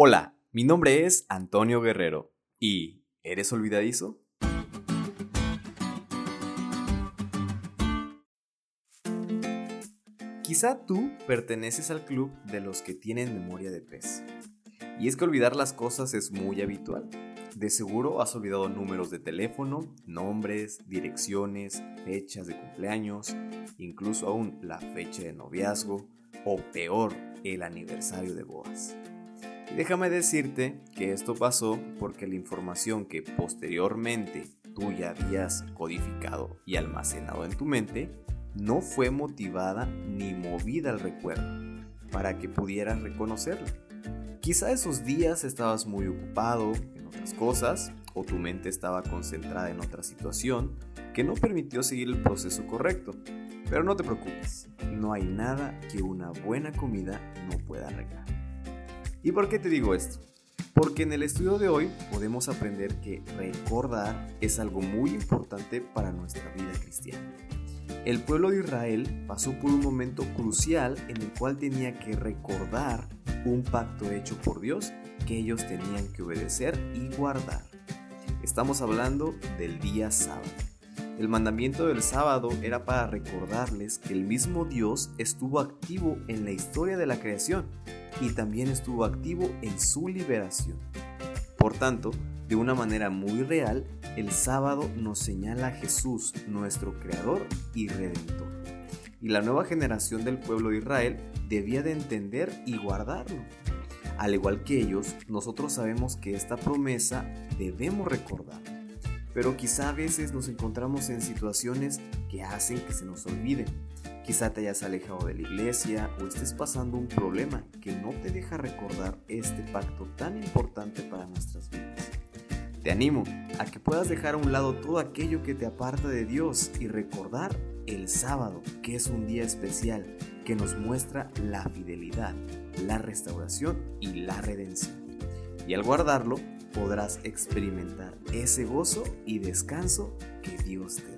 Hola, mi nombre es Antonio Guerrero y ¿eres olvidadizo? Quizá tú perteneces al club de los que tienen memoria de pez. Y es que olvidar las cosas es muy habitual. De seguro has olvidado números de teléfono, nombres, direcciones, fechas de cumpleaños, incluso aún la fecha de noviazgo o peor, el aniversario de bodas. Déjame decirte que esto pasó porque la información que posteriormente tú ya habías codificado y almacenado en tu mente no fue motivada ni movida al recuerdo para que pudieras reconocerla. Quizá esos días estabas muy ocupado en otras cosas o tu mente estaba concentrada en otra situación que no permitió seguir el proceso correcto. Pero no te preocupes, no hay nada que una buena comida no pueda arreglar. ¿Y por qué te digo esto? Porque en el estudio de hoy podemos aprender que recordar es algo muy importante para nuestra vida cristiana. El pueblo de Israel pasó por un momento crucial en el cual tenía que recordar un pacto hecho por Dios que ellos tenían que obedecer y guardar. Estamos hablando del día sábado. El mandamiento del sábado era para recordarles que el mismo Dios estuvo activo en la historia de la creación y también estuvo activo en su liberación. Por tanto, de una manera muy real, el sábado nos señala a Jesús, nuestro Creador y Redentor. Y la nueva generación del pueblo de Israel debía de entender y guardarlo. Al igual que ellos, nosotros sabemos que esta promesa debemos recordar. Pero quizá a veces nos encontramos en situaciones que hacen que se nos olvide Quizá te hayas alejado de la iglesia o estés pasando un problema que no te deja recordar este pacto tan importante para nuestras vidas. Te animo a que puedas dejar a un lado todo aquello que te aparta de Dios y recordar el sábado, que es un día especial que nos muestra la fidelidad, la restauración y la redención. Y al guardarlo podrás experimentar ese gozo y descanso que Dios te da.